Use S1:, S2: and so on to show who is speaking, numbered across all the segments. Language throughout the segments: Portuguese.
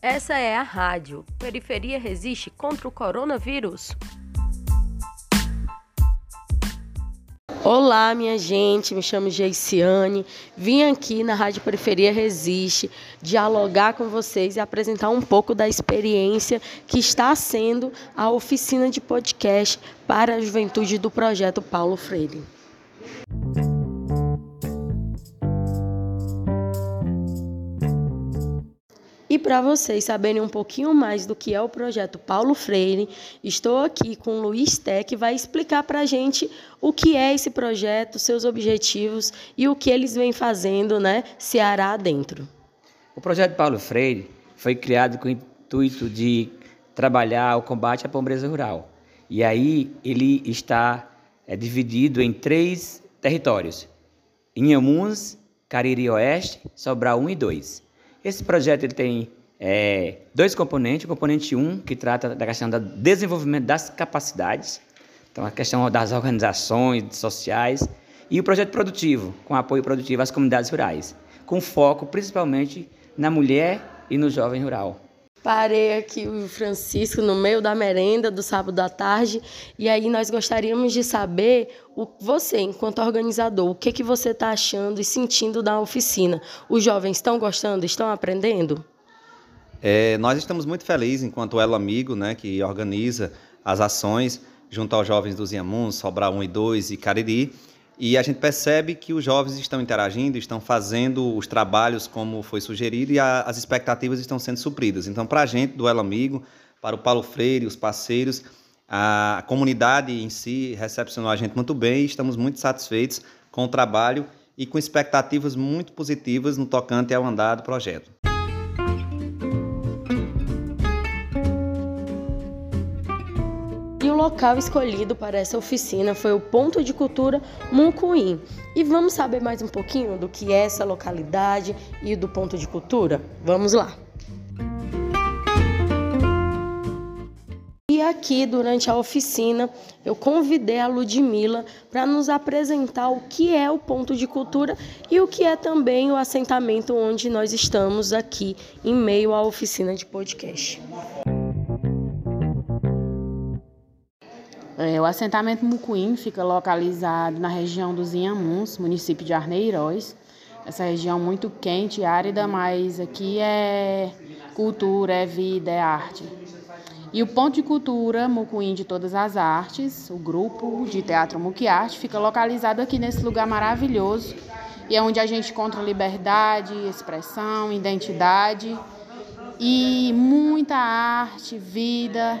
S1: Essa é a rádio. Periferia resiste contra o coronavírus. Olá, minha gente, me chamo Geiciane. Vim aqui na Rádio Periferia Resiste dialogar com vocês e apresentar um pouco da experiência que está sendo a oficina de podcast para a juventude do projeto Paulo Freire. E para vocês saberem um pouquinho mais do que é o projeto Paulo Freire, estou aqui com o Luiz Té, que vai explicar para a gente o que é esse projeto, seus objetivos e o que eles vêm fazendo, né, Ceará dentro.
S2: O projeto Paulo Freire foi criado com o intuito de trabalhar o combate à pobreza rural. E aí ele está é, dividido em três territórios: Inhamuns, Cariri Oeste, Sobral 1 e 2. Esse projeto ele tem é, dois componentes. O componente 1, um, que trata da questão do desenvolvimento das capacidades, então a questão das organizações sociais, e o projeto produtivo, com apoio produtivo às comunidades rurais, com foco principalmente na mulher e no jovem rural.
S1: Parei aqui o Francisco no meio da merenda do sábado à tarde e aí nós gostaríamos de saber o você, enquanto organizador, o que que você está achando e sentindo da oficina. Os jovens estão gostando, estão aprendendo?
S3: É, nós estamos muito felizes enquanto Elo Amigo, né, que organiza as ações junto aos jovens dos Inhamuns, Sobral 1 e 2 e Cariri. E a gente percebe que os jovens estão interagindo, estão fazendo os trabalhos como foi sugerido e a, as expectativas estão sendo supridas. Então, para a gente do Elo Amigo, para o Paulo Freire, os parceiros, a comunidade em si recepcionou a gente muito bem e estamos muito satisfeitos com o trabalho e com expectativas muito positivas no tocante ao andar do projeto.
S1: Local escolhido para essa oficina foi o Ponto de Cultura Muncuim. E vamos saber mais um pouquinho do que é essa localidade e do Ponto de Cultura? Vamos lá! E aqui, durante a oficina, eu convidei a Ludmilla para nos apresentar o que é o ponto de cultura e o que é também o assentamento onde nós estamos aqui, em meio à oficina de podcast.
S4: É, o assentamento Mucuim fica localizado na região dos Inhamuns, município de Arneiroz. Essa região muito quente e árida, mas aqui é cultura, é vida, é arte. E o ponto de cultura Mucuim de Todas as Artes, o grupo de teatro Muquiarte, fica localizado aqui nesse lugar maravilhoso e é onde a gente encontra liberdade, expressão, identidade e muita arte, vida,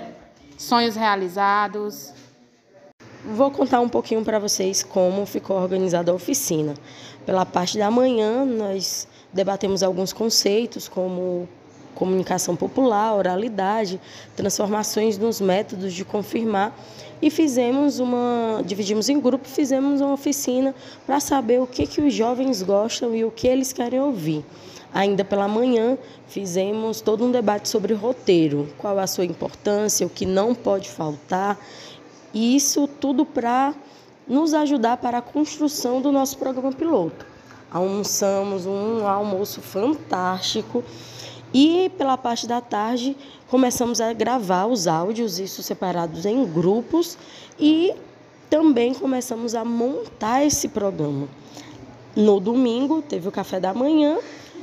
S4: sonhos realizados.
S1: Vou contar um pouquinho para vocês como ficou organizada a oficina. Pela parte da manhã, nós debatemos alguns conceitos como comunicação popular, oralidade, transformações nos métodos de confirmar e fizemos uma, dividimos em grupo, fizemos uma oficina para saber o que que os jovens gostam e o que eles querem ouvir. Ainda pela manhã, fizemos todo um debate sobre roteiro, qual a sua importância, o que não pode faltar e isso tudo para nos ajudar para a construção do nosso programa piloto. Almoçamos um almoço fantástico e pela parte da tarde começamos a gravar os áudios, isso separados em grupos e também começamos a montar esse programa. No domingo teve o café da manhã,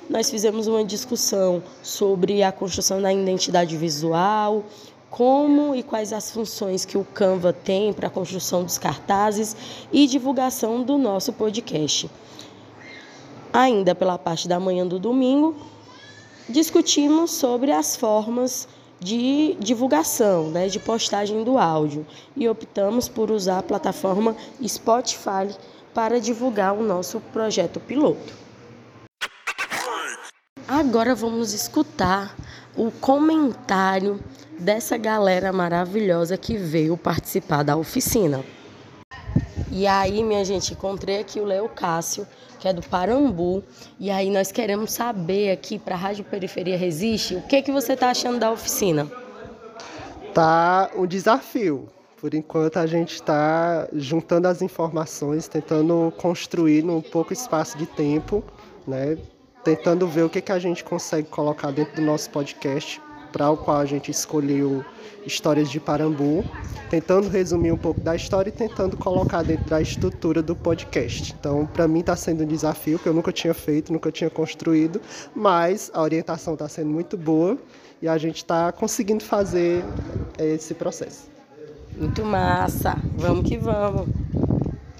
S1: nós fizemos uma discussão sobre a construção da identidade visual, como e quais as funções que o Canva tem para a construção dos cartazes e divulgação do nosso podcast. Ainda pela parte da manhã do domingo, discutimos sobre as formas de divulgação, né, de postagem do áudio e optamos por usar a plataforma Spotify para divulgar o nosso projeto piloto. Agora vamos escutar o comentário dessa galera maravilhosa que veio participar da oficina. E aí, minha gente, encontrei aqui o Leo Cássio, que é do Parambu, e aí nós queremos saber aqui para a Rádio Periferia Resiste, o que que você está achando da oficina?
S5: Tá um desafio. Por enquanto a gente está juntando as informações, tentando construir num pouco espaço de tempo, né, tentando ver o que, que a gente consegue colocar dentro do nosso podcast, para o qual a gente escolheu Histórias de Parambu, tentando resumir um pouco da história e tentando colocar dentro da estrutura do podcast. Então, para mim está sendo um desafio que eu nunca tinha feito, nunca tinha construído, mas a orientação está sendo muito boa e a gente está conseguindo fazer esse processo.
S1: Muito massa. Vamos que vamos.